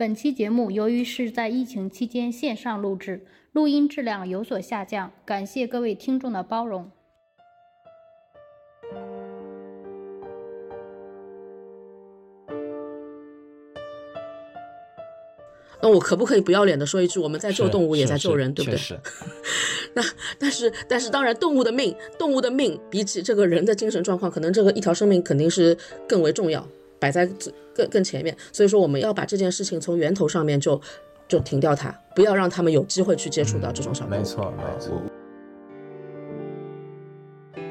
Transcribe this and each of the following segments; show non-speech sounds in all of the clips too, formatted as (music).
本期节目由于是在疫情期间线上录制，录音质量有所下降，感谢各位听众的包容。那我可不可以不要脸的说一句，我们在救动物，也在救人，对不对？是。(laughs) 那但是但是，当然，动物的命，动物的命比起这个人的精神状况，可能这个一条生命肯定是更为重要，摆在更更前面。所以说，我们要把这件事情从源头上面就就停掉它，不要让他们有机会去接触到这种小动物。没错，没错。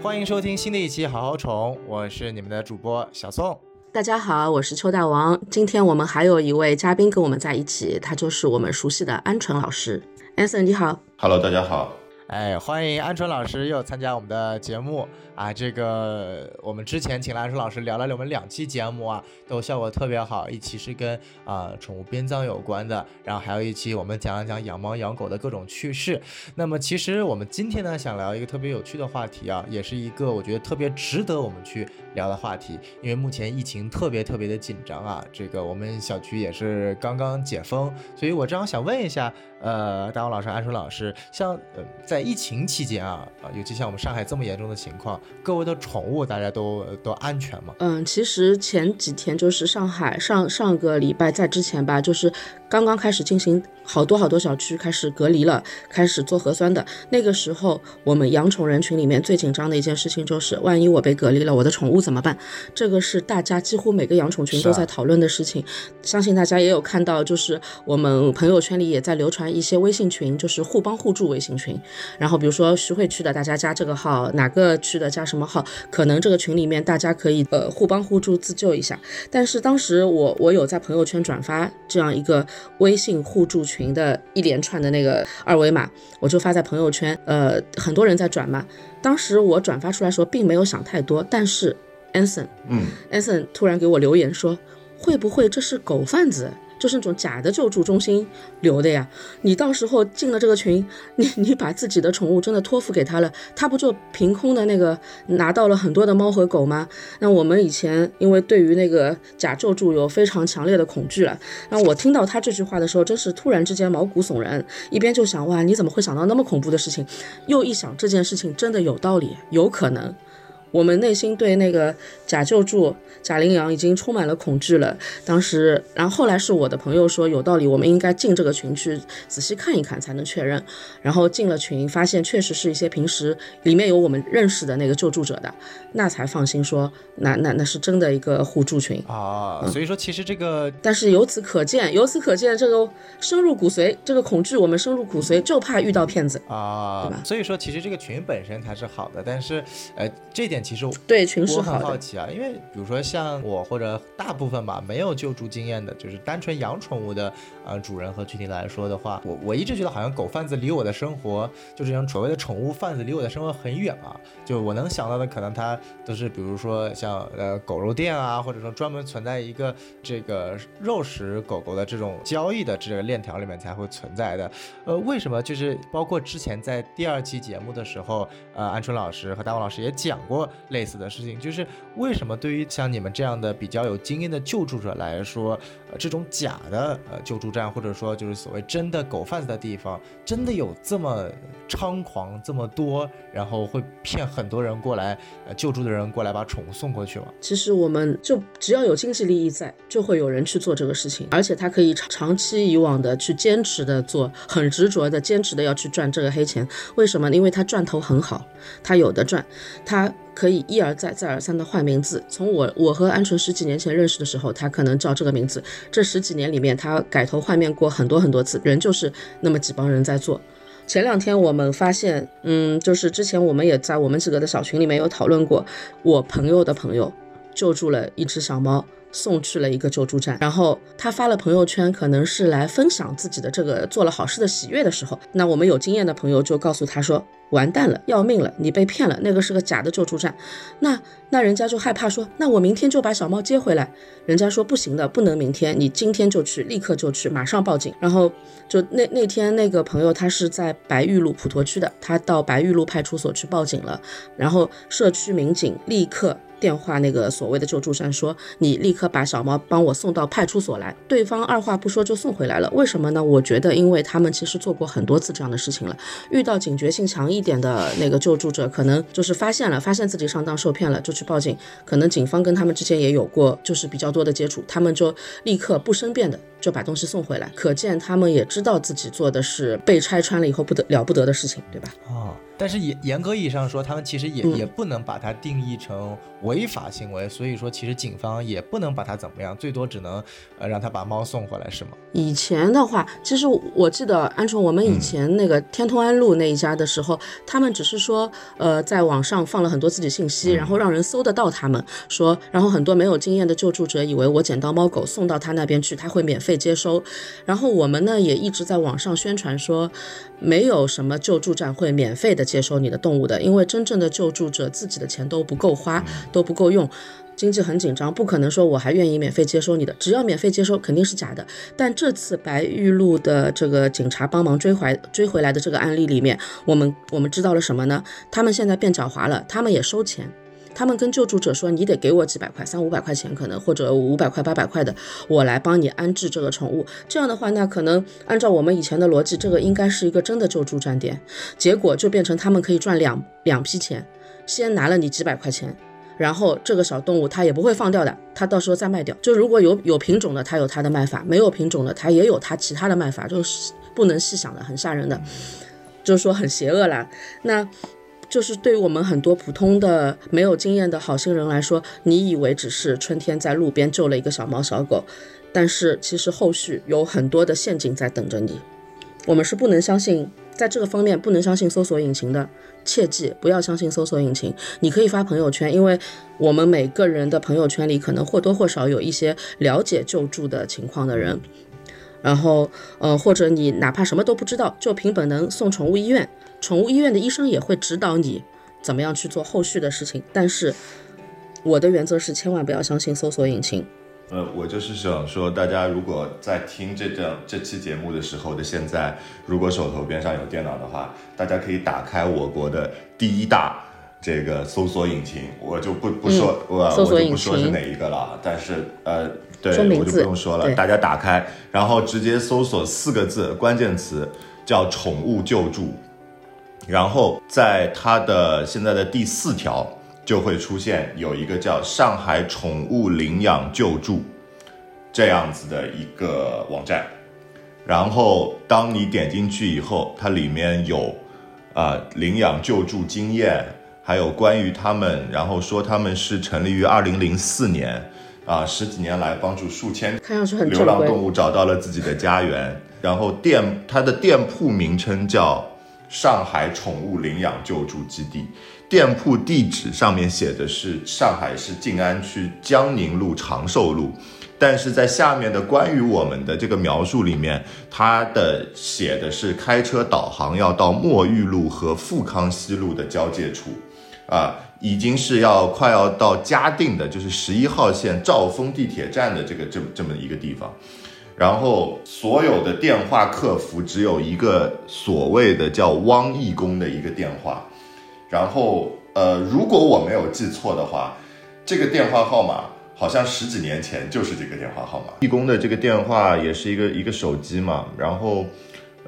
欢迎收听新的一期《好好宠》，我是你们的主播小宋。大家好，我是邱大王。今天我们还有一位嘉宾跟我们在一起，他就是我们熟悉的安纯老师。安森，你好。Hello，大家好。哎，欢迎安纯老师又参加我们的节目啊！这个我们之前请鹌鹑老师聊了我们两期节目啊，都效果特别好。一期是跟啊宠物编葬有关的，然后还有一期我们讲了讲养猫养狗的各种趣事。那么其实我们今天呢，想聊一个特别有趣的话题啊，也是一个我觉得特别值得我们去聊的话题。因为目前疫情特别特别的紧张啊，这个我们小区也是刚刚解封，所以我正好想问一下，呃，大王老师、鹌鹑老师，像呃在疫情期间啊，啊，尤其像我们上海这么严重的情况，各位的宠物大家都都安全吗？嗯，其实前几天就是上海上上个礼拜在之前吧，就是刚刚开始进行好多好多小区开始隔离了，开始做核酸的那个时候，我们养宠人群里面最紧张的一件事情就是，万一我被隔离了，我的宠物怎么办？这个是大家几乎每个养宠群都在讨论的事情。相信大家也有看到，就是我们朋友圈里也在流传一些微信群，就是互帮互助微信群，然后比如。说徐汇区的，大家加这个号；哪个区的加什么号？可能这个群里面大家可以呃互帮互助自救一下。但是当时我我有在朋友圈转发这样一个微信互助群的一连串的那个二维码，我就发在朋友圈，呃，很多人在转嘛。当时我转发出来时候并没有想太多，但是 Anson，嗯，Anson 突然给我留言说，会不会这是狗贩子？就是那种假的救助中心留的呀，你到时候进了这个群，你你把自己的宠物真的托付给他了，他不就凭空的那个拿到了很多的猫和狗吗？那我们以前因为对于那个假救助有非常强烈的恐惧了，那我听到他这句话的时候，真是突然之间毛骨悚然，一边就想哇，你怎么会想到那么恐怖的事情？又一想这件事情真的有道理，有可能。我们内心对那个假救助、假领养已经充满了恐惧了。当时，然后后来是我的朋友说有道理，我们应该进这个群去仔细看一看才能确认。然后进了群，发现确实是一些平时里面有我们认识的那个救助者的，那才放心说那那那是真的一个互助群啊。所以说，其实这个，但是由此可见，由此可见这个深入骨髓，这个恐惧我们深入骨髓，就怕遇到骗子啊，对吧？所以说，其实这个群本身它是好的，但是呃，这点。其实对群是很好奇啊，因为比如说像我或者大部分吧，没有救助经验的，就是单纯养宠物的呃主人和群体来说的话，我我一直觉得好像狗贩子离我的生活，就是像所谓的宠物贩子离我的生活很远啊。就我能想到的，可能它都是比如说像呃狗肉店啊，或者说专门存在一个这个肉食狗狗的这种交易的这个链条里面才会存在的。呃，为什么？就是包括之前在第二期节目的时候，呃，鹌鹑老师和大王老师也讲过。类似的事情，就是为什么对于像你们这样的比较有经验的救助者来说，呃，这种假的呃救助站，或者说就是所谓真的狗贩子的地方，真的有这么猖狂这么多，然后会骗很多人过来，呃，救助的人过来把宠物送过去吗？其实我们就只要有经济利益在，就会有人去做这个事情，而且他可以长长期以往的去坚持的做，很执着的坚持的要去赚这个黑钱。为什么？因为他赚头很好，他有的赚，他。可以一而再、再而三的换名字。从我我和鹌鹑十几年前认识的时候，他可能叫这个名字。这十几年里面，他改头换面过很多很多次，人就是那么几帮人在做。前两天我们发现，嗯，就是之前我们也在我们几个的小群里面有讨论过，我朋友的朋友救助了一只小猫，送去了一个救助站，然后他发了朋友圈，可能是来分享自己的这个做了好事的喜悦的时候，那我们有经验的朋友就告诉他说。完蛋了，要命了，你被骗了，那个是个假的救助站。那那人家就害怕说，那我明天就把小猫接回来。人家说不行的，不能明天，你今天就去，立刻就去，马上报警。然后就那那天那个朋友他是在白玉路普陀区的，他到白玉路派出所去报警了，然后社区民警立刻。电话那个所谓的救助站说：“你立刻把小猫帮我送到派出所来。”对方二话不说就送回来了。为什么呢？我觉得，因为他们其实做过很多次这样的事情了。遇到警觉性强一一点的那个救助者，可能就是发现了，发现自己上当受骗了，就去报警。可能警方跟他们之前也有过就是比较多的接触，他们就立刻不申辩的就把东西送回来。可见他们也知道自己做的是被拆穿了以后不得了不得的事情，对吧？哦。但是严严格意义上说，他们其实也也不能把它定义成违法行为，所以说其实警方也不能把它怎么样，最多只能呃让他把猫送回来，是吗？以前的话，其实我记得安宠，我们以前那个天通安路那一家的时候，他们只是说呃在网上放了很多自己信息，然后让人搜得到他们说，然后很多没有经验的救助者以为我捡到猫狗送到他那边去，他会免费接收，然后我们呢也一直在网上宣传说。没有什么救助站会免费的接收你的动物的，因为真正的救助者自己的钱都不够花，都不够用，经济很紧张，不可能说我还愿意免费接收你的。只要免费接收，肯定是假的。但这次白玉路的这个警察帮忙追回追回来的这个案例里面，我们我们知道了什么呢？他们现在变狡猾了，他们也收钱。他们跟救助者说：“你得给我几百块，三五百块钱可能，或者五百块、八百块的，我来帮你安置这个宠物。这样的话，那可能按照我们以前的逻辑，这个应该是一个真的救助站点。结果就变成他们可以赚两两批钱，先拿了你几百块钱，然后这个小动物它也不会放掉的，它到时候再卖掉。就如果有有品种的，它有它的卖法；没有品种的，它也有它其他的卖法，就是不能细想的，很吓人的，就是说很邪恶啦。那。”就是对于我们很多普通的没有经验的好心人来说，你以为只是春天在路边救了一个小猫小狗，但是其实后续有很多的陷阱在等着你。我们是不能相信，在这个方面不能相信搜索引擎的，切记不要相信搜索引擎。你可以发朋友圈，因为我们每个人的朋友圈里可能或多或少有一些了解救助的情况的人。然后，呃，或者你哪怕什么都不知道，就凭本能送宠物医院。宠物医院的医生也会指导你怎么样去做后续的事情，但是我的原则是千万不要相信搜索引擎。呃，我就是想说，大家如果在听这这这期节目的时候的现在，如果手头边上有电脑的话，大家可以打开我国的第一大这个搜索引擎，我就不不说我我就不说是哪一个了，但是呃，对我就不用说了，大家打开，然后直接搜索四个字关键词，叫宠物救助。然后在它的现在的第四条就会出现有一个叫上海宠物领养救助这样子的一个网站，然后当你点进去以后，它里面有啊领养救助经验，还有关于他们，然后说他们是成立于二零零四年啊十几年来帮助数千流浪动物找到了自己的家园，然后店它的店铺名称叫。上海宠物领养救助基地店铺地址上面写的是上海市静安区江宁路长寿路，但是在下面的关于我们的这个描述里面，它的写的是开车导航要到墨玉路和富康西路的交界处，啊，已经是要快要到嘉定的，就是十一号线兆丰地铁站的这个这么这么一个地方。然后所有的电话客服只有一个所谓的叫汪义工的一个电话，然后呃，如果我没有记错的话，这个电话号码好像十几年前就是这个电话号码。义工的这个电话也是一个一个手机嘛，然后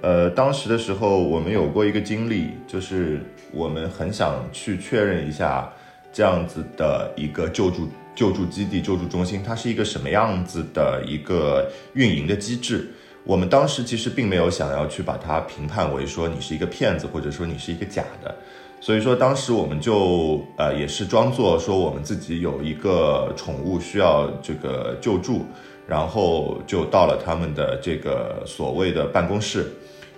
呃，当时的时候我们有过一个经历，就是我们很想去确认一下这样子的一个救助。救助基地、救助中心，它是一个什么样子的一个运营的机制？我们当时其实并没有想要去把它评判为说你是一个骗子，或者说你是一个假的。所以说当时我们就呃也是装作说我们自己有一个宠物需要这个救助，然后就到了他们的这个所谓的办公室，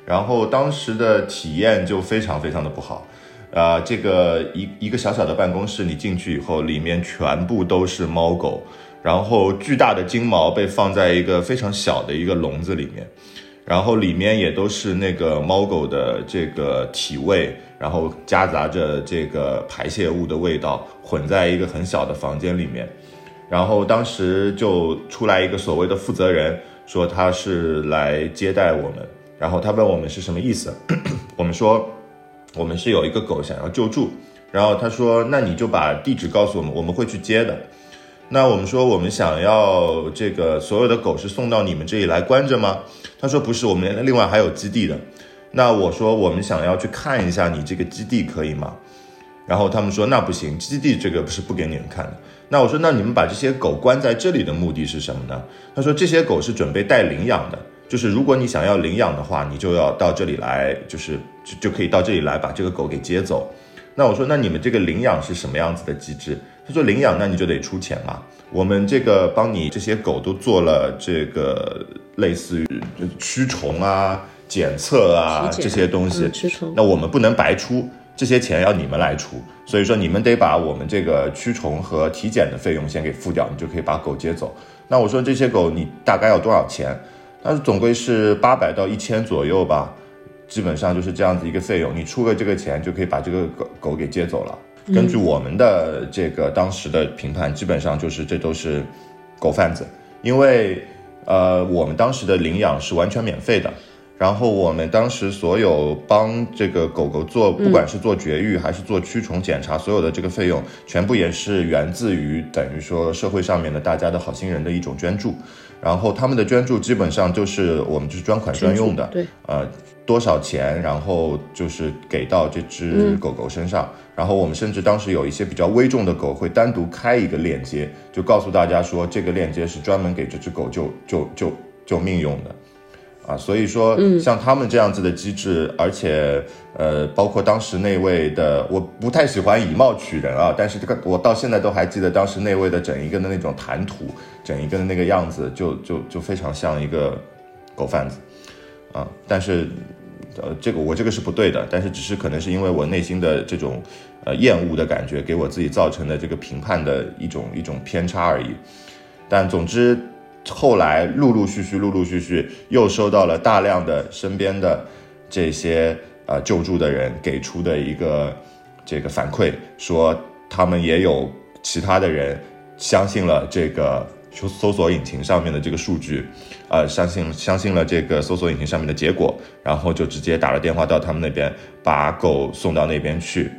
然后当时的体验就非常非常的不好。啊，这个一一个小小的办公室，你进去以后，里面全部都是猫狗，然后巨大的金毛被放在一个非常小的一个笼子里面，然后里面也都是那个猫狗的这个体味，然后夹杂着这个排泄物的味道，混在一个很小的房间里面。然后当时就出来一个所谓的负责人，说他是来接待我们，然后他问我们是什么意思，(coughs) 我们说我们是有一个狗想要救助，然后他说那你就把地址告诉我们，我们会去接的。那我们说我们想要这个所有的狗是送到你们这里来关着吗？他说不是，我们另外还有基地的。那我说我们想要去看一下你这个基地可以吗？然后他们说那不行，基地这个不是不给你们看的。那我说那你们把这些狗关在这里的目的是什么呢？他说这些狗是准备带领养的，就是如果你想要领养的话，你就要到这里来，就是就就可以到这里来把这个狗给接走。那我说那你们这个领养是什么样子的机制？他说领养那你就得出钱嘛。我们这个帮你这些狗都做了这个类似于驱虫啊、检测啊这些东西嗯，驱虫那我们不能白出。这些钱要你们来出，所以说你们得把我们这个驱虫和体检的费用先给付掉，你就可以把狗接走。那我说这些狗你大概要多少钱？他说总归是八百到一千左右吧，基本上就是这样子一个费用，你出了这个钱就可以把这个狗狗给接走了。根据我们的这个当时的评判，基本上就是这都是狗贩子，因为呃我们当时的领养是完全免费的。然后我们当时所有帮这个狗狗做，不管是做绝育还是做驱虫检查，所有的这个费用全部也是源自于等于说社会上面的大家的好心人的一种捐助。然后他们的捐助基本上就是我们就是专款专用的，对，呃，多少钱，然后就是给到这只狗狗身上。然后我们甚至当时有一些比较危重的狗，会单独开一个链接，就告诉大家说这个链接是专门给这只狗救救救救命用的。啊，所以说，像他们这样子的机制，而且，呃，包括当时那位的，我不太喜欢以貌取人啊，但是这个我到现在都还记得当时那位的整一个的那种谈吐，整一个的那个样子，就就就非常像一个狗贩子，啊，但是，呃，这个我这个是不对的，但是只是可能是因为我内心的这种，呃，厌恶的感觉，给我自己造成的这个评判的一种一种偏差而已，但总之。后来陆陆续续、陆陆续续又收到了大量的身边的这些呃救助的人给出的一个这个反馈，说他们也有其他的人相信了这个搜搜索引擎上面的这个数据，呃，相信相信了这个搜索引擎上面的结果，然后就直接打了电话到他们那边，把狗送到那边去，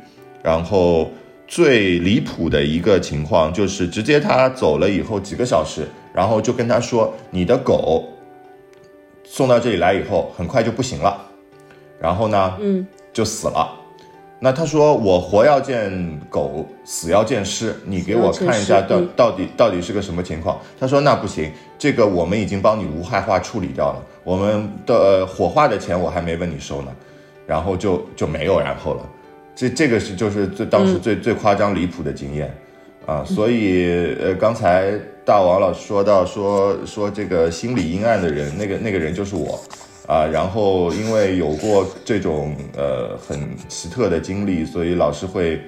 然后最离谱的一个情况就是直接他走了以后几个小时。然后就跟他说：“你的狗送到这里来以后，很快就不行了，然后呢，嗯，就死了。那他说我活要见狗，死要见尸，你给我看一下到嗯到底到底是个什么情况？他说那不行，这个我们已经帮你无害化处理掉了，我们的、呃、火化的钱我还没问你收呢，然后就就没有然后了。这这个是就是最当时最、最夸张离谱的经验。”啊，所以呃，刚才大王老师说到说说这个心理阴暗的人，那个那个人就是我，啊，然后因为有过这种呃很奇特的经历，所以老师会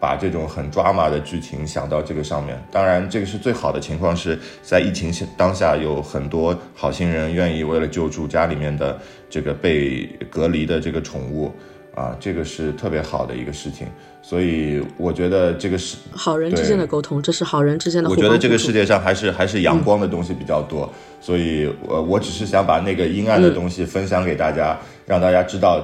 把这种很抓马的剧情想到这个上面。当然，这个是最好的情况，是在疫情当下有很多好心人愿意为了救助家里面的这个被隔离的这个宠物。啊，这个是特别好的一个事情，所以我觉得这个是好人之间的沟通，这是好人之间的我觉得这个世界上还是还是阳光的东西比较多，所以呃，我只是想把那个阴暗的东西分享给大家，让大家知道，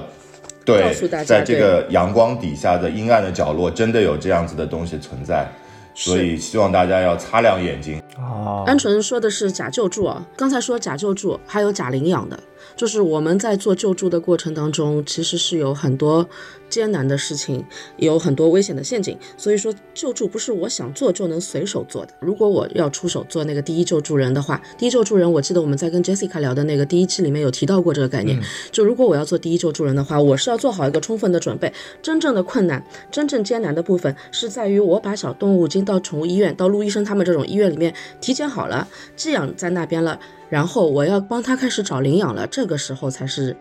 对告诉大，家在这个阳光底下的阴暗的角落，真的有这样子的东西存在，所以希望大家要擦亮眼睛。哦，单纯说的是假救助啊，刚才说假救助，还有假领养的，就是我们在做救助的过程当中，其实是有很多艰难的事情，有很多危险的陷阱。所以说，救助不是我想做就能随手做的。如果我要出手做那个第一救助人的话，第一救助人，我记得我们在跟 Jessica 聊的那个第一期里面有提到过这个概念。就如果我要做第一救助人的话，我是要做好一个充分的准备。真正的困难、真正艰难的部分是在于我把小动物已经到宠物医院、到陆医生他们这种医院里面体检好了，寄养在那边了。然后我要帮他开始找领养了，这个时候才是。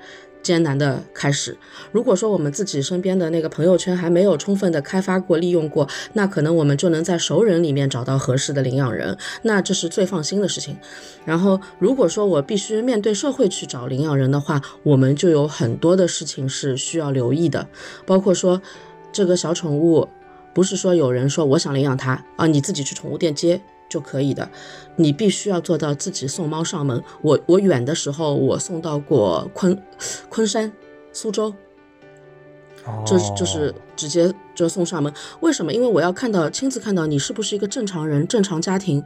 艰难的开始。如果说我们自己身边的那个朋友圈还没有充分的开发过、利用过，那可能我们就能在熟人里面找到合适的领养人，那这是最放心的事情。然后，如果说我必须面对社会去找领养人的话，我们就有很多的事情是需要留意的，包括说这个小宠物，不是说有人说我想领养它啊，你自己去宠物店接。就可以的，你必须要做到自己送猫上门。我我远的时候，我送到过昆昆山、苏州，就就是直接就送上门。为什么？因为我要看到亲自看到你是不是一个正常人、正常家庭，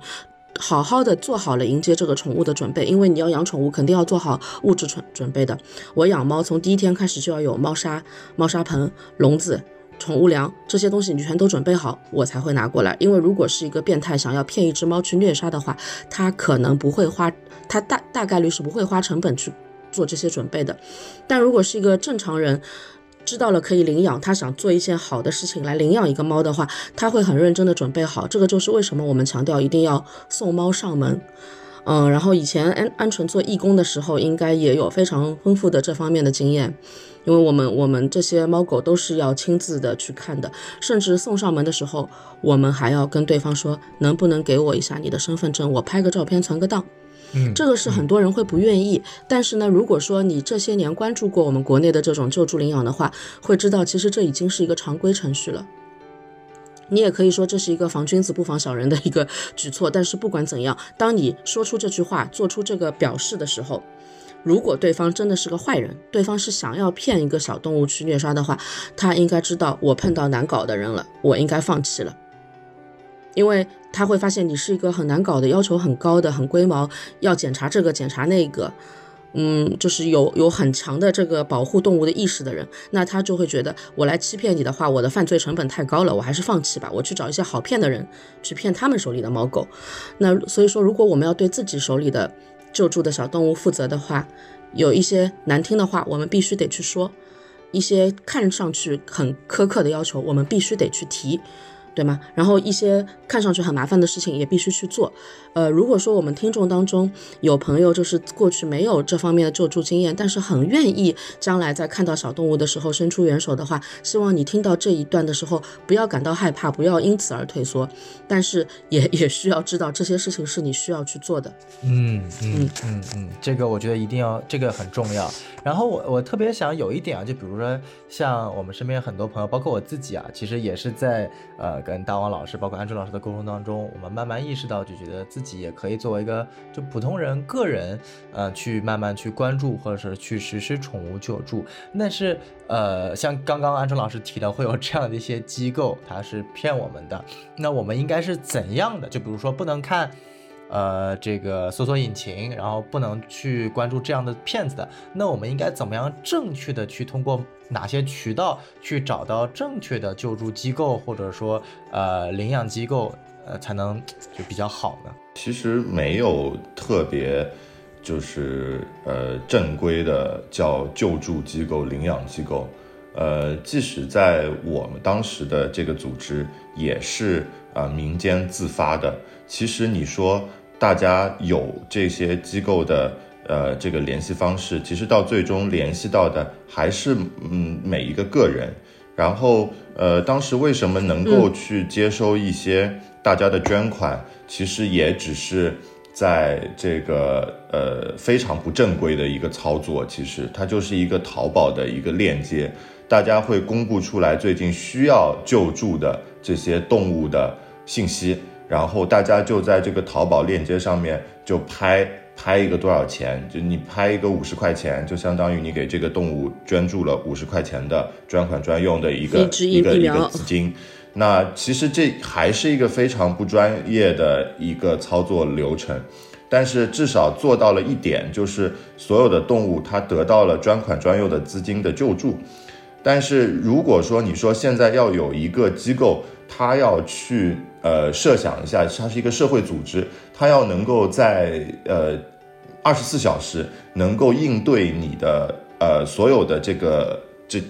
好好的做好了迎接这个宠物的准备。因为你要养宠物，肯定要做好物质准准备的。我养猫从第一天开始就要有猫砂、猫砂盆、笼子。宠物粮这些东西你全都准备好，我才会拿过来。因为如果是一个变态想要骗一只猫去虐杀的话，他可能不会花，他大大概率是不会花成本去做这些准备的。但如果是一个正常人，知道了可以领养，他想做一件好的事情来领养一个猫的话，他会很认真的准备好。这个就是为什么我们强调一定要送猫上门。嗯，然后以前安安纯做义工的时候，应该也有非常丰富的这方面的经验。因为我们我们这些猫狗都是要亲自的去看的，甚至送上门的时候，我们还要跟对方说，能不能给我一下你的身份证，我拍个照片存个档。嗯，这个是很多人会不愿意，但是呢，如果说你这些年关注过我们国内的这种救助领养的话，会知道其实这已经是一个常规程序了。你也可以说这是一个防君子不防小人的一个举措，但是不管怎样，当你说出这句话，做出这个表示的时候。如果对方真的是个坏人，对方是想要骗一个小动物去虐杀的话，他应该知道我碰到难搞的人了，我应该放弃了，因为他会发现你是一个很难搞的、要求很高的、很龟毛，要检查这个检查那个，嗯，就是有有很强的这个保护动物的意识的人，那他就会觉得我来欺骗你的话，我的犯罪成本太高了，我还是放弃吧，我去找一些好骗的人去骗他们手里的猫狗。那所以说，如果我们要对自己手里的救助的小动物负责的话，有一些难听的话，我们必须得去说；一些看上去很苛刻的要求，我们必须得去提。对吗？然后一些看上去很麻烦的事情也必须去做。呃，如果说我们听众当中有朋友就是过去没有这方面的救助经验，但是很愿意将来在看到小动物的时候伸出援手的话，希望你听到这一段的时候不要感到害怕，不要因此而退缩。但是也也需要知道这些事情是你需要去做的。嗯嗯嗯嗯，这个我觉得一定要，这个很重要。然后我我特别想有一点啊，就比如说像我们身边很多朋友，包括我自己啊，其实也是在呃。跟大王老师，包括安春老师的沟通当中，我们慢慢意识到，就觉得自己也可以作为一个就普通人个人，呃，去慢慢去关注或者是去实施宠物救助。但是，呃，像刚刚安春老师提到，会有这样的一些机构，它是骗我们的。那我们应该是怎样的？就比如说，不能看。呃，这个搜索引擎，然后不能去关注这样的骗子的，那我们应该怎么样正确的去通过哪些渠道去找到正确的救助机构，或者说呃领养机构，呃才能就比较好呢？其实没有特别，就是呃正规的叫救助机构、领养机构，呃，即使在我们当时的这个组织也是啊民间自发的。其实你说。大家有这些机构的呃这个联系方式，其实到最终联系到的还是嗯每一个个人。然后呃当时为什么能够去接收一些大家的捐款，其实也只是在这个呃非常不正规的一个操作。其实它就是一个淘宝的一个链接，大家会公布出来最近需要救助的这些动物的信息。然后大家就在这个淘宝链接上面就拍拍一个多少钱，就你拍一个五十块钱，就相当于你给这个动物捐助了五十块钱的专款专用的一个一个一个资金。那其实这还是一个非常不专业的一个操作流程，但是至少做到了一点，就是所有的动物它得到了专款专用的资金的救助。但是如果说你说现在要有一个机构，它要去。呃，设想一下，它是一个社会组织，它要能够在呃二十四小时能够应对你的呃所有的这个这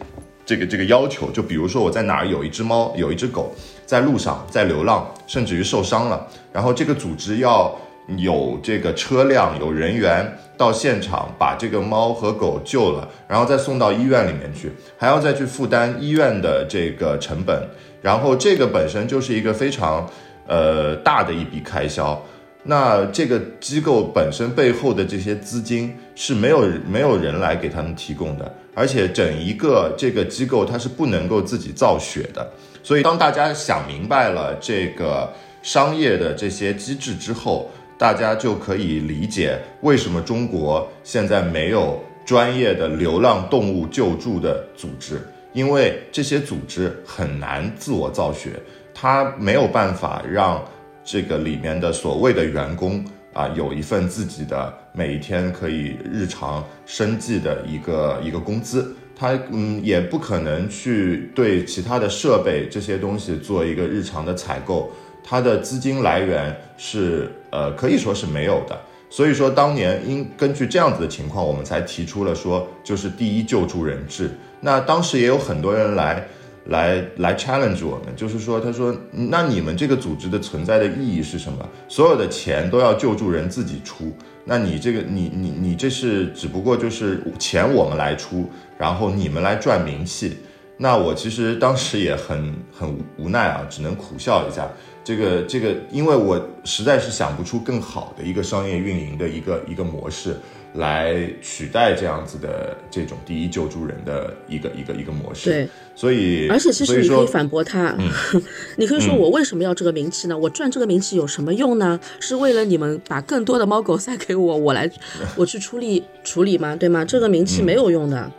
这个这个要求。就比如说我在哪儿有一只猫，有一只狗在路上在流浪，甚至于受伤了，然后这个组织要有这个车辆、有人员到现场把这个猫和狗救了，然后再送到医院里面去，还要再去负担医院的这个成本，然后这个本身就是一个非常呃大的一笔开销。那这个机构本身背后的这些资金是没有没有人来给他们提供的，而且整一个这个机构它是不能够自己造血的。所以当大家想明白了这个商业的这些机制之后，大家就可以理解为什么中国现在没有专业的流浪动物救助的组织，因为这些组织很难自我造血，它没有办法让。这个里面的所谓的员工啊，有一份自己的每一天可以日常生计的一个一个工资，他嗯也不可能去对其他的设备这些东西做一个日常的采购，他的资金来源是呃可以说是没有的。所以说当年因根据这样子的情况，我们才提出了说就是第一救助人质。那当时也有很多人来。来来 challenge 我们，就是说，他说，那你们这个组织的存在的意义是什么？所有的钱都要救助人自己出，那你这个，你你你这是只不过就是钱我们来出，然后你们来赚名气。那我其实当时也很很无奈啊，只能苦笑一下。这个这个，因为我实在是想不出更好的一个商业运营的一个一个模式。来取代这样子的这种第一救助人的一个一个一个模式，对，所以而且其实你可以反驳他，(laughs) 你可以说我为什么要这个名气呢？我赚这个名气有什么用呢？是为了你们把更多的猫狗塞给我，(laughs) 我来我去出力处理吗？对吗？这个名气没有用的。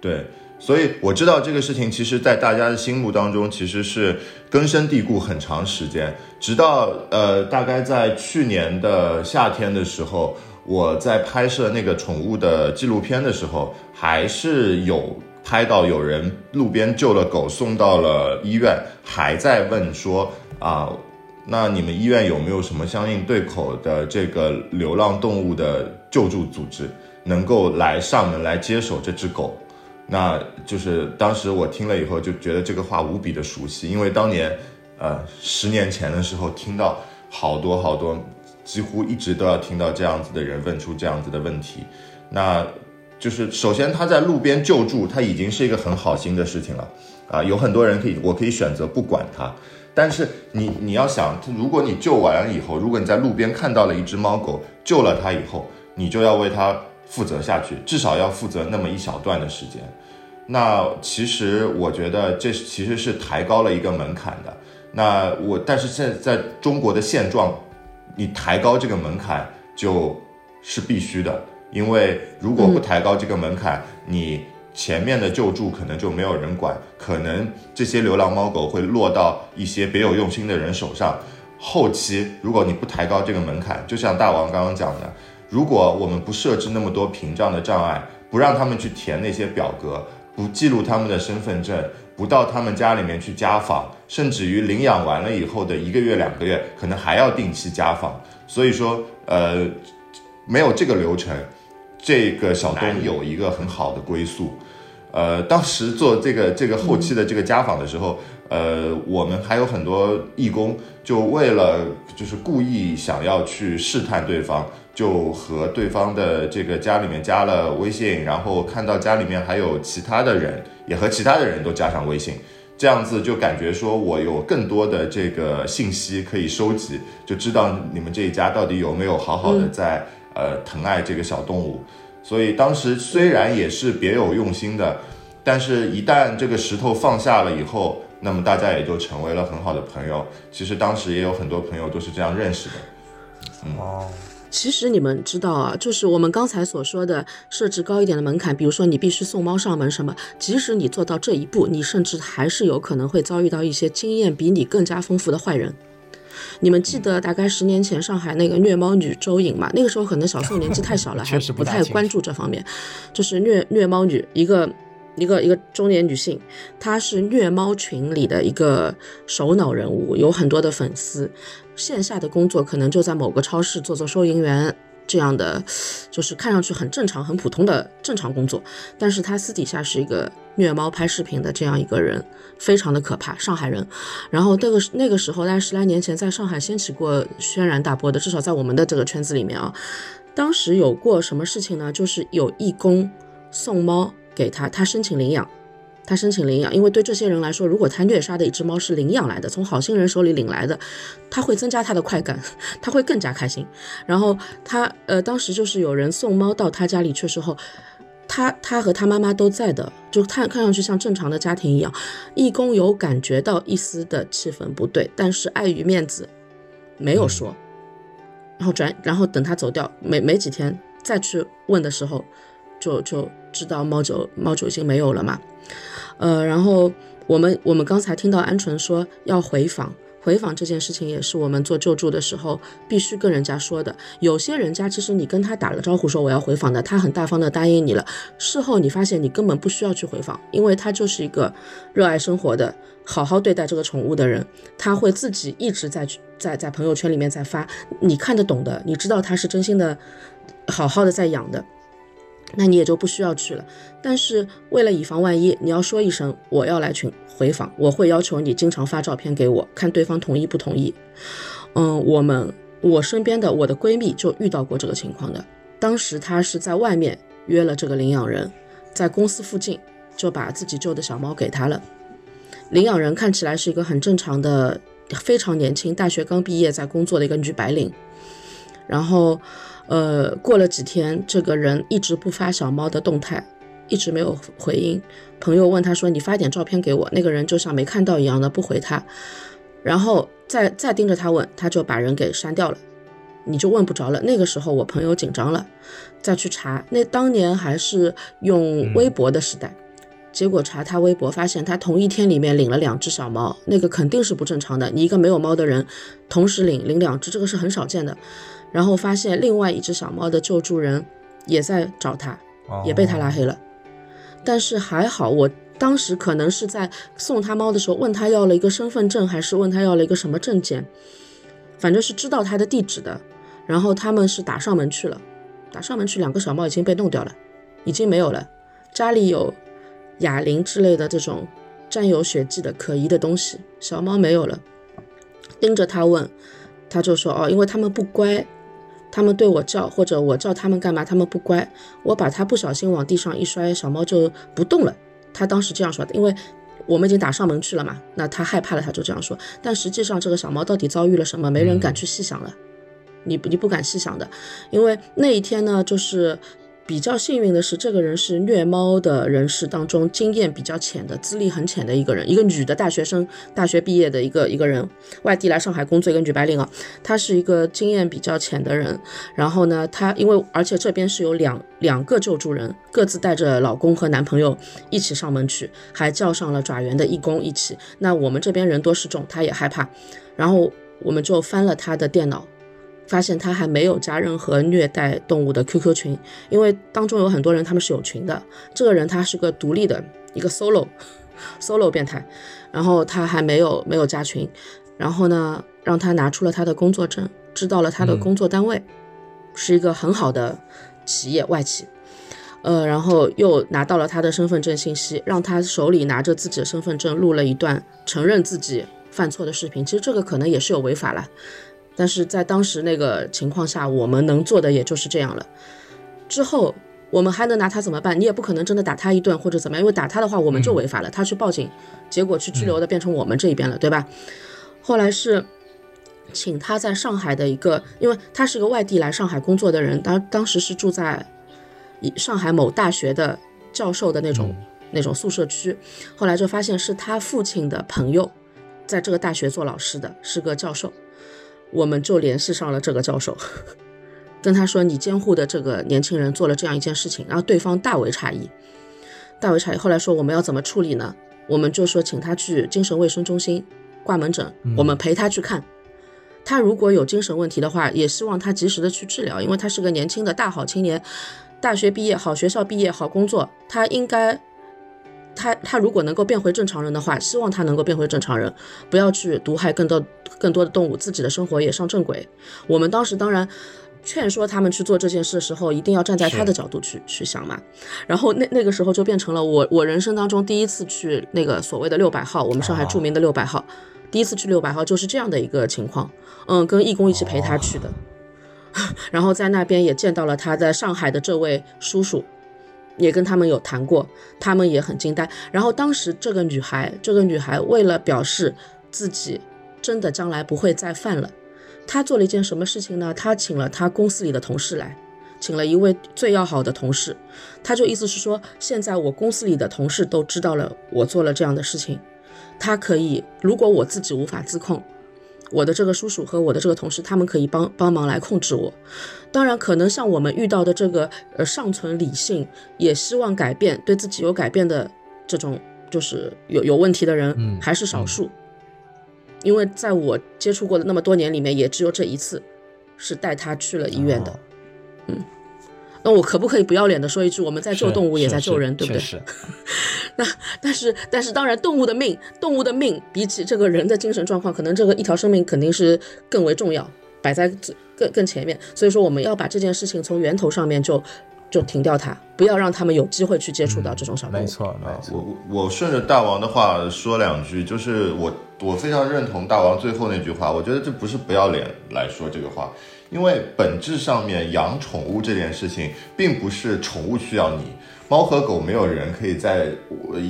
对，所以我知道这个事情，其实在大家的心目当中其实是根深蒂固很长时间，直到呃大概在去年的夏天的时候。我在拍摄那个宠物的纪录片的时候，还是有拍到有人路边救了狗送到了医院，还在问说啊，那你们医院有没有什么相应对口的这个流浪动物的救助组织，能够来上门来接手这只狗？那就是当时我听了以后就觉得这个话无比的熟悉，因为当年，呃，十年前的时候听到好多好多。几乎一直都要听到这样子的人问出这样子的问题，那就是首先他在路边救助，他已经是一个很好心的事情了啊。有很多人可以，我可以选择不管他，但是你你要想，如果你救完了以后，如果你在路边看到了一只猫狗，救了它以后，你就要为它负责下去，至少要负责那么一小段的时间。那其实我觉得这其实是抬高了一个门槛的。那我但是现在在中国的现状。你抬高这个门槛就是必须的，因为如果不抬高这个门槛，你前面的救助可能就没有人管，可能这些流浪猫狗会落到一些别有用心的人手上。后期如果你不抬高这个门槛，就像大王刚刚讲的，如果我们不设置那么多屏障的障碍，不让他们去填那些表格，不记录他们的身份证。不到他们家里面去家访，甚至于领养完了以后的一个月、两个月，可能还要定期家访。所以说，呃，没有这个流程，这个小东有一个很好的归宿。呃，当时做这个这个后期的这个家访的时候，呃，我们还有很多义工，就为了就是故意想要去试探对方。就和对方的这个家里面加了微信，然后看到家里面还有其他的人，也和其他的人都加上微信，这样子就感觉说我有更多的这个信息可以收集，就知道你们这一家到底有没有好好的在呃疼爱这个小动物。所以当时虽然也是别有用心的，但是一旦这个石头放下了以后，那么大家也就成为了很好的朋友。其实当时也有很多朋友都是这样认识的。哦。其实你们知道啊，就是我们刚才所说的设置高一点的门槛，比如说你必须送猫上门什么，即使你做到这一步，你甚至还是有可能会遭遇到一些经验比你更加丰富的坏人。你们记得大概十年前上海那个虐猫女周颖嘛？那个时候可能小宋年纪太小了，(laughs) 还不太关注这方面。就是虐虐猫女，一个一个一个中年女性，她是虐猫群里的一个首脑人物，有很多的粉丝。线下的工作可能就在某个超市做做收银员，这样的，就是看上去很正常、很普通的正常工作，但是她私底下是一个虐猫拍视频的这样一个人，非常的可怕，上海人。然后那个那个时候，大概十来年前，在上海掀起过轩然大波的，至少在我们的这个圈子里面啊，当时有过什么事情呢？就是有义工送猫给他，他申请领养。他申请领养，因为对这些人来说，如果他虐杀的一只猫是领养来的，从好心人手里领来的，他会增加他的快感，(laughs) 他会更加开心。然后他呃，当时就是有人送猫到他家里去时候，他他和他妈妈都在的，就看看上去像正常的家庭一样。义工有感觉到一丝的气氛不对，但是碍于面子，没有说。然后转，然后等他走掉，没没几天再去问的时候，就就知道猫酒猫酒已经没有了嘛。呃，然后我们我们刚才听到鹌鹑说要回访，回访这件事情也是我们做救助的时候必须跟人家说的。有些人家其实你跟他打了招呼说我要回访的，他很大方的答应你了。事后你发现你根本不需要去回访，因为他就是一个热爱生活的、好好对待这个宠物的人，他会自己一直在在在朋友圈里面在发，你看得懂的，你知道他是真心的、好好的在养的。那你也就不需要去了。但是为了以防万一，你要说一声我要来群回访，我会要求你经常发照片给我看，对方同意不同意。嗯，我们我身边的我的闺蜜就遇到过这个情况的。当时她是在外面约了这个领养人，在公司附近就把自己救的小猫给他了。领养人看起来是一个很正常的、非常年轻，大学刚毕业在工作的一个女白领，然后。呃，过了几天，这个人一直不发小猫的动态，一直没有回应。朋友问他说：“你发点照片给我。”那个人就像没看到一样的不回他，然后再再盯着他问，他就把人给删掉了，你就问不着了。那个时候我朋友紧张了，再去查，那当年还是用微博的时代，结果查他微博，发现他同一天里面领了两只小猫，那个肯定是不正常的。你一个没有猫的人，同时领领两只，这个是很少见的。然后发现另外一只小猫的救助人也在找他，也被他拉黑了。但是还好，我当时可能是在送他猫的时候问他要了一个身份证，还是问他要了一个什么证件，反正是知道他的地址的。然后他们是打上门去了，打上门去，两个小猫已经被弄掉了，已经没有了。家里有哑铃之类的这种沾有血迹的可疑的东西，小猫没有了。盯着他问，他就说哦，因为他们不乖。他们对我叫，或者我叫他们干嘛，他们不乖。我把它不小心往地上一摔，小猫就不动了。他当时这样说的，因为我们已经打上门去了嘛。那他害怕了，他就这样说。但实际上，这个小猫到底遭遇了什么，没人敢去细想了。你你不敢细想的，因为那一天呢，就是。比较幸运的是，这个人是虐猫的人士当中经验比较浅的、资历很浅的一个人，一个女的大学生，大学毕业的一个一个人，外地来上海工作一个女白领啊，她是一个经验比较浅的人。然后呢，她因为而且这边是有两两个救助人，各自带着老公和男朋友一起上门去，还叫上了爪园的义工一起。那我们这边人多势众，她也害怕，然后我们就翻了她的电脑。发现他还没有加任何虐待动物的 QQ 群，因为当中有很多人他们是有群的。这个人他是个独立的一个 solo (laughs) solo 变态，然后他还没有没有加群，然后呢让他拿出了他的工作证，知道了他的工作单位是一个很好的企业外企，呃，然后又拿到了他的身份证信息，让他手里拿着自己的身份证录了一段承认自己犯错的视频。其实这个可能也是有违法了。但是在当时那个情况下，我们能做的也就是这样了。之后我们还能拿他怎么办？你也不可能真的打他一顿或者怎么样，因为打他的话我们就违法了。他去报警，结果去拘留的变成我们这一边了，对吧？后来是请他在上海的一个，因为他是个外地来上海工作的人，当当时是住在上海某大学的教授的那种那种宿舍区。后来就发现是他父亲的朋友，在这个大学做老师的，是个教授。我们就联系上了这个教授，(laughs) 跟他说：“你监护的这个年轻人做了这样一件事情。”然后对方大为诧异，大为诧异。后来说我们要怎么处理呢？我们就说请他去精神卫生中心挂门诊，我们陪他去看。他如果有精神问题的话，也希望他及时的去治疗，因为他是个年轻的大好青年，大学毕业，好学校毕业，好工作，他应该。他他如果能够变回正常人的话，希望他能够变回正常人，不要去毒害更多更多的动物，自己的生活也上正轨。我们当时当然劝说他们去做这件事的时候，一定要站在他的角度去去想嘛。然后那那个时候就变成了我我人生当中第一次去那个所谓的六百号，我们上海著名的六百号，第一次去六百号就是这样的一个情况。嗯，跟义工一起陪他去的，(laughs) 然后在那边也见到了他在上海的这位叔叔，也跟他们有谈过，他们也很惊呆。然后当时这个女孩，这个女孩为了表示自己真的将来不会再犯了。她做了一件什么事情呢？她请了她公司里的同事来，请了一位最要好的同事。她就意思是说，现在我公司里的同事都知道了我做了这样的事情，她可以，如果我自己无法自控，我的这个叔叔和我的这个同事，他们可以帮帮忙来控制我。当然，可能像我们遇到的这个呃尚存理性，也希望改变，对自己有改变的这种，就是有有问题的人，还是少数。因为在我接触过的那么多年里面，也只有这一次是带他去了医院的。嗯，那我可不可以不要脸的说一句，我们在救动物，也在救人，对不对？(laughs) 那但是但是，当然，动物的命，动物的命比起这个人的精神状况，可能这个一条生命肯定是更为重要，摆在更更前面。所以说，我们要把这件事情从源头上面就。就停掉它，不要让他们有机会去接触到这种小动物。没错，没错。我我顺着大王的话说两句，就是我我非常认同大王最后那句话。我觉得这不是不要脸来说这个话，因为本质上面养宠物这件事情，并不是宠物需要你。猫和狗没有人可以在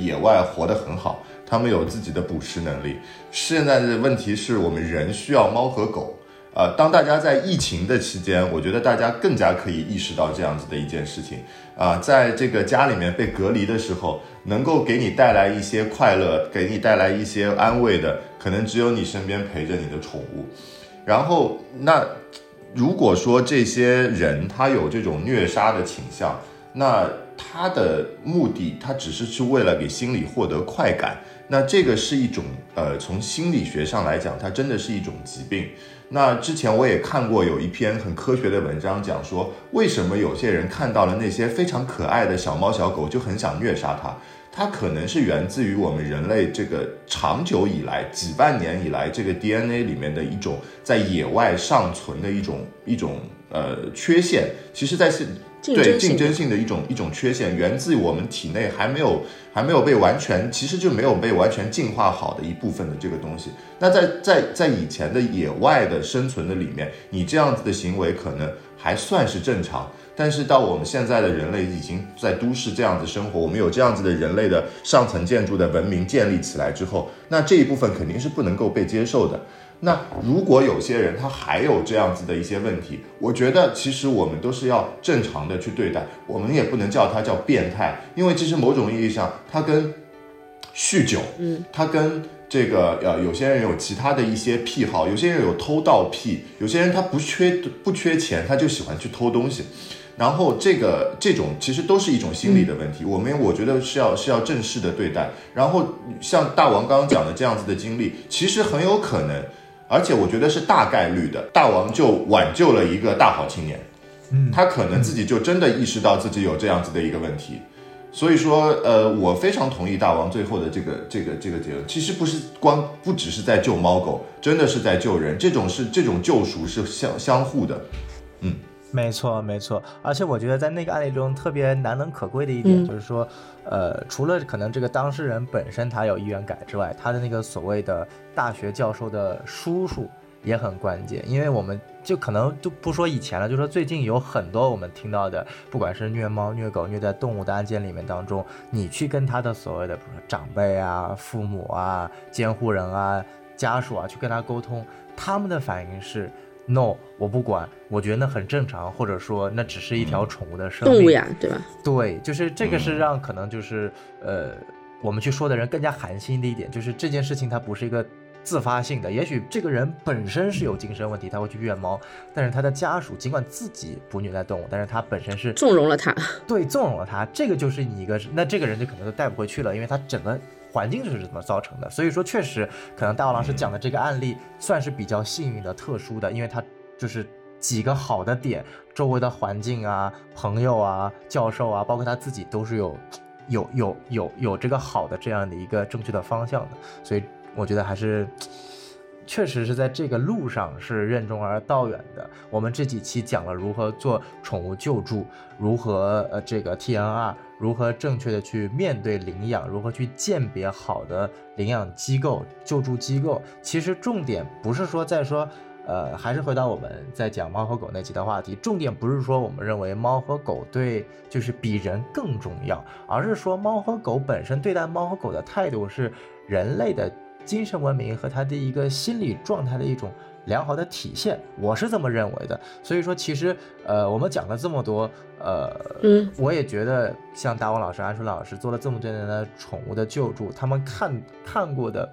野外活得很好，它们有自己的捕食能力。现在的问题是我们人需要猫和狗。呃，当大家在疫情的期间，我觉得大家更加可以意识到这样子的一件事情啊，在这个家里面被隔离的时候，能够给你带来一些快乐，给你带来一些安慰的，可能只有你身边陪着你的宠物。然后，那如果说这些人他有这种虐杀的倾向，那他的目的他只是去为了给心理获得快感，那这个是一种呃，从心理学上来讲，它真的是一种疾病。那之前我也看过有一篇很科学的文章，讲说为什么有些人看到了那些非常可爱的小猫小狗就很想虐杀它，它可能是源自于我们人类这个长久以来几万年以来这个 DNA 里面的一种在野外尚存的一种一种呃缺陷，其实在现。对竞争性的一种一种缺陷，源自于我们体内还没有还没有被完全，其实就没有被完全进化好的一部分的这个东西。那在在在以前的野外的生存的里面，你这样子的行为可能还算是正常。但是到我们现在的人类已经在都市这样子生活，我们有这样子的人类的上层建筑的文明建立起来之后，那这一部分肯定是不能够被接受的。那如果有些人他还有这样子的一些问题，我觉得其实我们都是要正常的去对待，我们也不能叫他叫变态，因为其实某种意义上，他跟酗酒，嗯，他跟这个呃有些人有其他的一些癖好，有些人有偷盗癖，有些人他不缺不缺钱，他就喜欢去偷东西，然后这个这种其实都是一种心理的问题，我们我觉得是要是要正式的对待。然后像大王刚刚讲的这样子的经历，其实很有可能。而且我觉得是大概率的，大王就挽救了一个大好青年，嗯，他可能自己就真的意识到自己有这样子的一个问题，所以说，呃，我非常同意大王最后的这个这个这个结论。其实不是光不只是在救猫狗，真的是在救人，这种是这种救赎是相相互的，嗯。没错，没错，而且我觉得在那个案例中特别难能可贵的一点就是说，呃，除了可能这个当事人本身他有意愿改之外，他的那个所谓的大学教授的叔叔也很关键，因为我们就可能就不说以前了，就说最近有很多我们听到的，不管是虐猫、虐狗、虐待动物的案件里面当中，你去跟他的所谓的比如说长辈啊、父母啊、监护人啊、家属啊去跟他沟通，他们的反应是。no，我不管，我觉得那很正常，或者说那只是一条宠物的生命，动物呀，对吧？对，就是这个是让可能就是呃，我们去说的人更加寒心的一点，就是这件事情它不是一个自发性的，也许这个人本身是有精神问题，他会去虐猫，但是他的家属尽管自己不虐待动物，但是他本身是纵容了他，对，纵容了他，这个就是你一个，那这个人就可能都带不回去了，因为他整个。环境是怎么造成的，所以说确实可能大王老师讲的这个案例算是比较幸运的、特殊的，因为他就是几个好的点，周围的环境啊、朋友啊、教授啊，包括他自己都是有有有有有这个好的这样的一个正确的方向的，所以我觉得还是确实是在这个路上是任重而道远的。我们这几期讲了如何做宠物救助，如何呃这个 TNR，如何正确的去面对领养，如何去鉴别好的领养机构、救助机构。其实重点不是说在说。呃，还是回到我们在讲猫和狗那期的话题，重点不是说我们认为猫和狗对就是比人更重要，而是说猫和狗本身对待猫和狗的态度是人类的精神文明和他的一个心理状态的一种良好的体现，我是这么认为的。所以说，其实呃，我们讲了这么多，呃，嗯，我也觉得像大王老师、安春老师做了这么多年的宠物的救助，他们看看过的。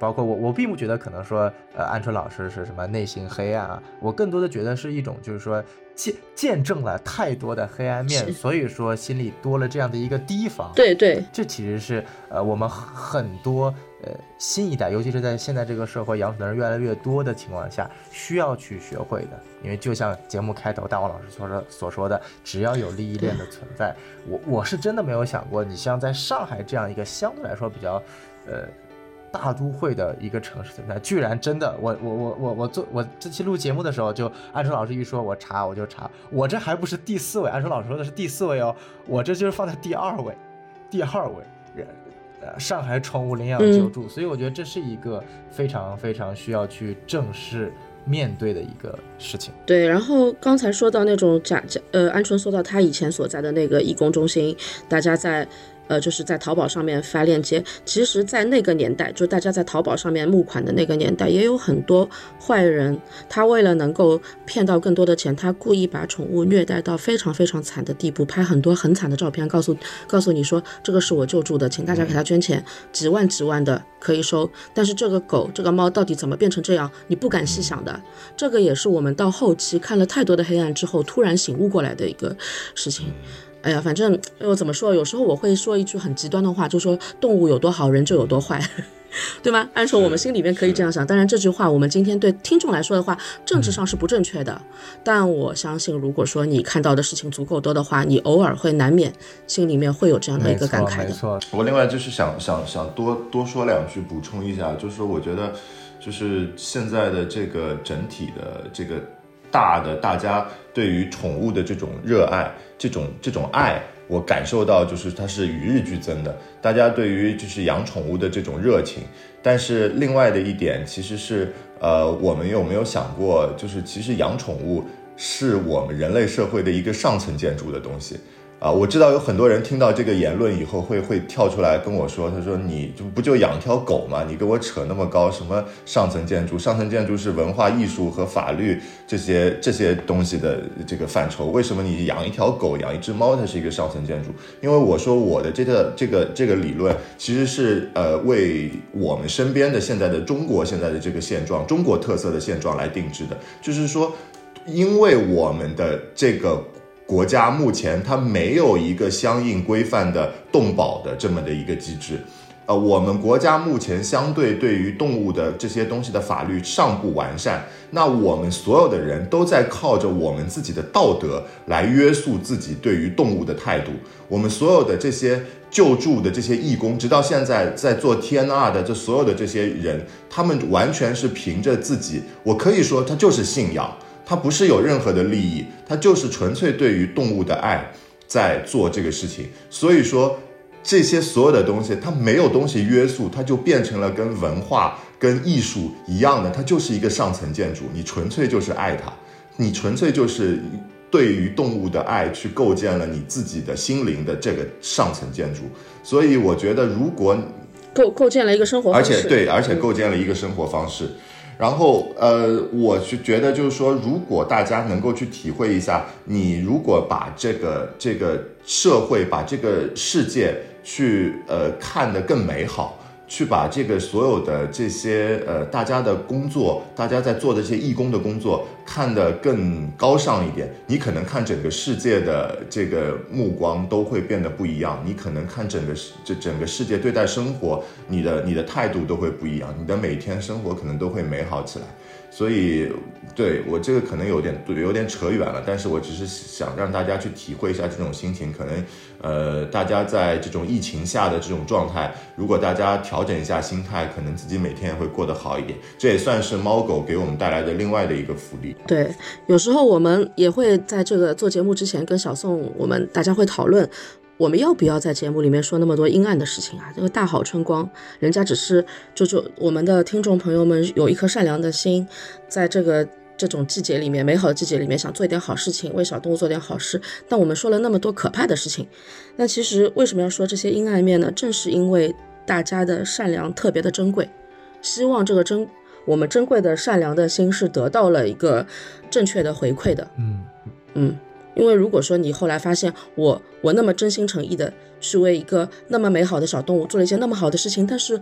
包括我，我并不觉得可能说，呃，安春老师是什么内心黑暗啊，我更多的觉得是一种，就是说见见证了太多的黑暗面，所以说心里多了这样的一个提防。对对，这其实是呃我们很多呃新一代，尤其是在现在这个社会养宠的人越来越多的情况下，需要去学会的。因为就像节目开头大王老师所说所说的，只要有利益链的存在，我我是真的没有想过，你像在上海这样一个相对来说比较，呃。大都会的一个城市存在，居然真的，我我我我我做我这期录节目的时候，就安春老师一说，我查我就查，我这还不是第四位，安春老师说的是第四位哦，我这就是放在第二位，第二位人，呃，上海宠物领养救助，所以我觉得这是一个非常非常需要去正视面对的一个事情。对，然后刚才说到那种假假，呃，安春说到他以前所在的那个义工中心，大家在。呃，就是在淘宝上面发链接。其实，在那个年代，就大家在淘宝上面募款的那个年代，也有很多坏人，他为了能够骗到更多的钱，他故意把宠物虐待到非常非常惨的地步，拍很多很惨的照片，告诉告诉你说这个是我救助的，请大家给他捐钱，几万几万的可以收。但是这个狗这个猫到底怎么变成这样，你不敢细想的。这个也是我们到后期看了太多的黑暗之后，突然醒悟过来的一个事情。哎呀，反正我怎么说？有时候我会说一句很极端的话，就说动物有多好，人就有多坏，(laughs) 对吗？按说我们心里面可以这样想。当然，这句话我们今天对听众来说的话，政治上是不正确的。但我相信，如果说你看到的事情足够多的话，你偶尔会难免心里面会有这样的一个感慨的。没错，我另外就是想想想多多说两句，补充一下，就是我觉得，就是现在的这个整体的这个。大的，大家对于宠物的这种热爱，这种这种爱，我感受到就是它是与日俱增的。大家对于就是养宠物的这种热情，但是另外的一点其实是，呃，我们有没有想过，就是其实养宠物是我们人类社会的一个上层建筑的东西。啊，我知道有很多人听到这个言论以后会会跳出来跟我说，他说你就不就养条狗吗？你给我扯那么高，什么上层建筑？上层建筑是文化艺术和法律这些这些东西的这个范畴。为什么你养一条狗、养一只猫，它是一个上层建筑？因为我说我的这个这个这个理论其实是呃为我们身边的现在的中国现在的这个现状、中国特色的现状来定制的，就是说，因为我们的这个。国家目前它没有一个相应规范的动保的这么的一个机制，呃，我们国家目前相对对于动物的这些东西的法律尚不完善，那我们所有的人都在靠着我们自己的道德来约束自己对于动物的态度。我们所有的这些救助的这些义工，直到现在在做 TNR 的这所有的这些人，他们完全是凭着自己，我可以说他就是信仰。他不是有任何的利益，它就是纯粹对于动物的爱在做这个事情。所以说，这些所有的东西，它没有东西约束，它就变成了跟文化、跟艺术一样的，它就是一个上层建筑。你纯粹就是爱它，你纯粹就是对于动物的爱去构建了你自己的心灵的这个上层建筑。所以我觉得，如果构构建了一个生活方式，而且对，而且构建了一个生活方式。然后，呃，我是觉得，就是说，如果大家能够去体会一下，你如果把这个这个社会，把这个世界去呃看得更美好。去把这个所有的这些呃，大家的工作，大家在做的这些义工的工作，看得更高尚一点，你可能看整个世界的这个目光都会变得不一样。你可能看整个世这整个世界对待生活，你的你的态度都会不一样，你的每天生活可能都会美好起来。所以。对我这个可能有点对，有点扯远了，但是我只是想让大家去体会一下这种心情。可能，呃，大家在这种疫情下的这种状态，如果大家调整一下心态，可能自己每天也会过得好一点。这也算是猫狗给我们带来的另外的一个福利。对，有时候我们也会在这个做节目之前跟小宋，我们大家会讨论，我们要不要在节目里面说那么多阴暗的事情啊？这个大好春光，人家只是就就我们的听众朋友们有一颗善良的心，在这个。这种季节里面，美好的季节里面，想做一点好事情，为小动物做点好事。但我们说了那么多可怕的事情，那其实为什么要说这些阴暗面呢？正是因为大家的善良特别的珍贵，希望这个珍我们珍贵的善良的心是得到了一个正确的回馈的。嗯嗯，因为如果说你后来发现我我那么真心诚意的去为一个那么美好的小动物做了一件那么好的事情，但是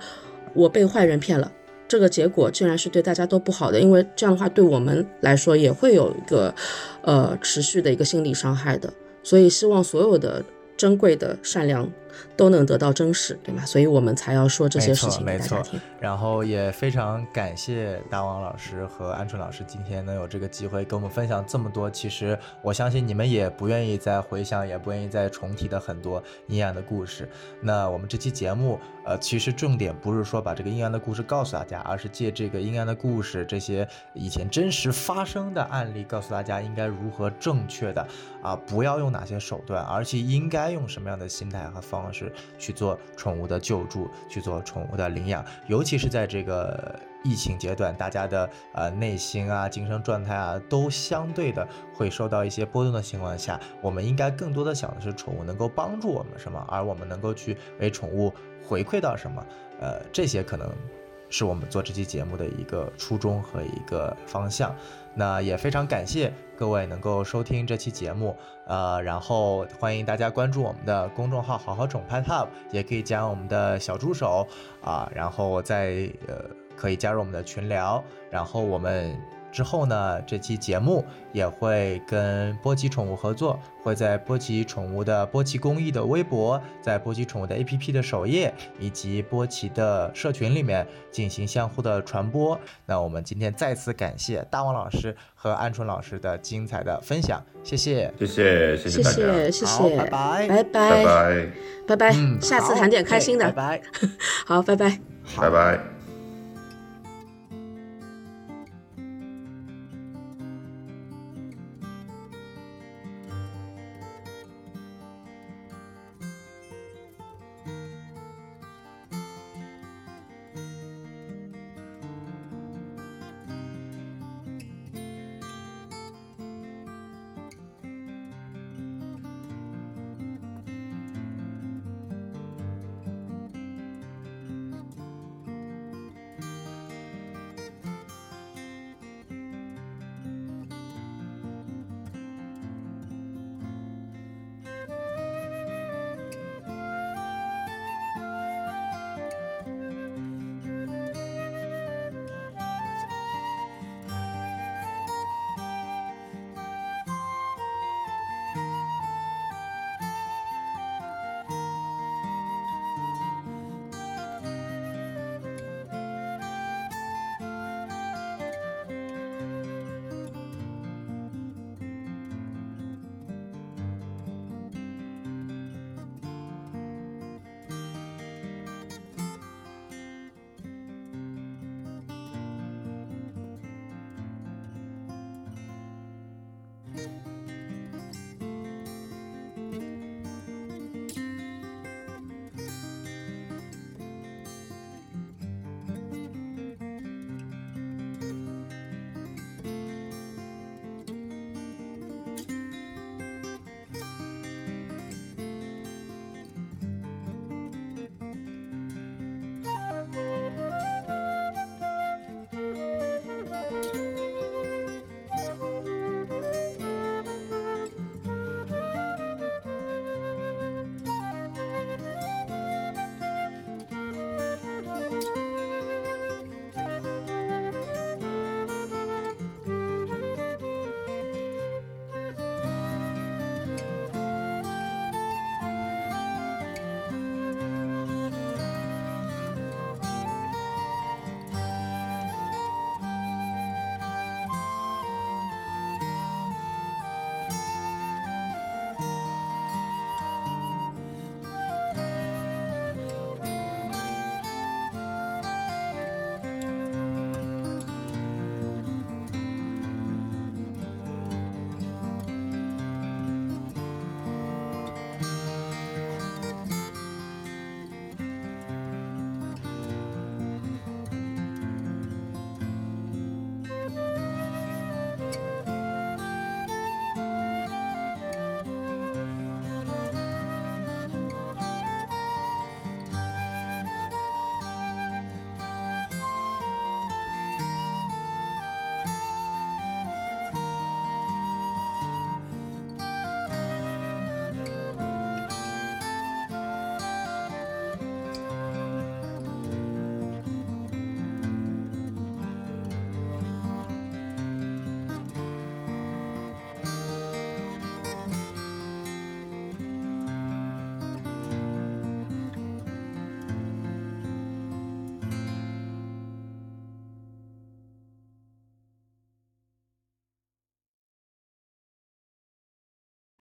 我被坏人骗了。这个结果竟然是对大家都不好的，因为这样的话对我们来说也会有一个，呃，持续的一个心理伤害的。所以希望所有的珍贵的善良。都能得到真实，对吗？所以我们才要说这些事情给大家听。然后也非常感谢大王老师和鹌鹑老师今天能有这个机会跟我们分享这么多。其实我相信你们也不愿意再回想，也不愿意再重提的很多阴暗的故事。那我们这期节目，呃，其实重点不是说把这个阴暗的故事告诉大家，而是借这个阴暗的故事，这些以前真实发生的案例，告诉大家应该如何正确的啊，不要用哪些手段，而且应该用什么样的心态和方。方式去做宠物的救助，去做宠物的领养，尤其是在这个疫情阶段，大家的呃内心啊、精神状态啊，都相对的会受到一些波动的情况下，我们应该更多的想的是宠物能够帮助我们什么，而我们能够去为宠物回馈到什么，呃，这些可能是我们做这期节目的一个初衷和一个方向。那也非常感谢各位能够收听这期节目，呃，然后欢迎大家关注我们的公众号“好好宠 Pet Hub”，也可以加我们的小助手啊，然后再呃可以加入我们的群聊，然后我们。之后呢，这期节目也会跟波奇宠物合作，会在波奇宠物的波奇公益的微博，在波奇宠物的 APP 的首页以及波奇的社群里面进行相互的传播。那我们今天再次感谢大王老师和鹌鹑老师的精彩的分享，谢谢，谢谢，谢谢大家，谢谢，拜拜，拜拜，拜拜，拜拜，下次谈点开心的，拜拜，(laughs) 好，拜拜，拜拜。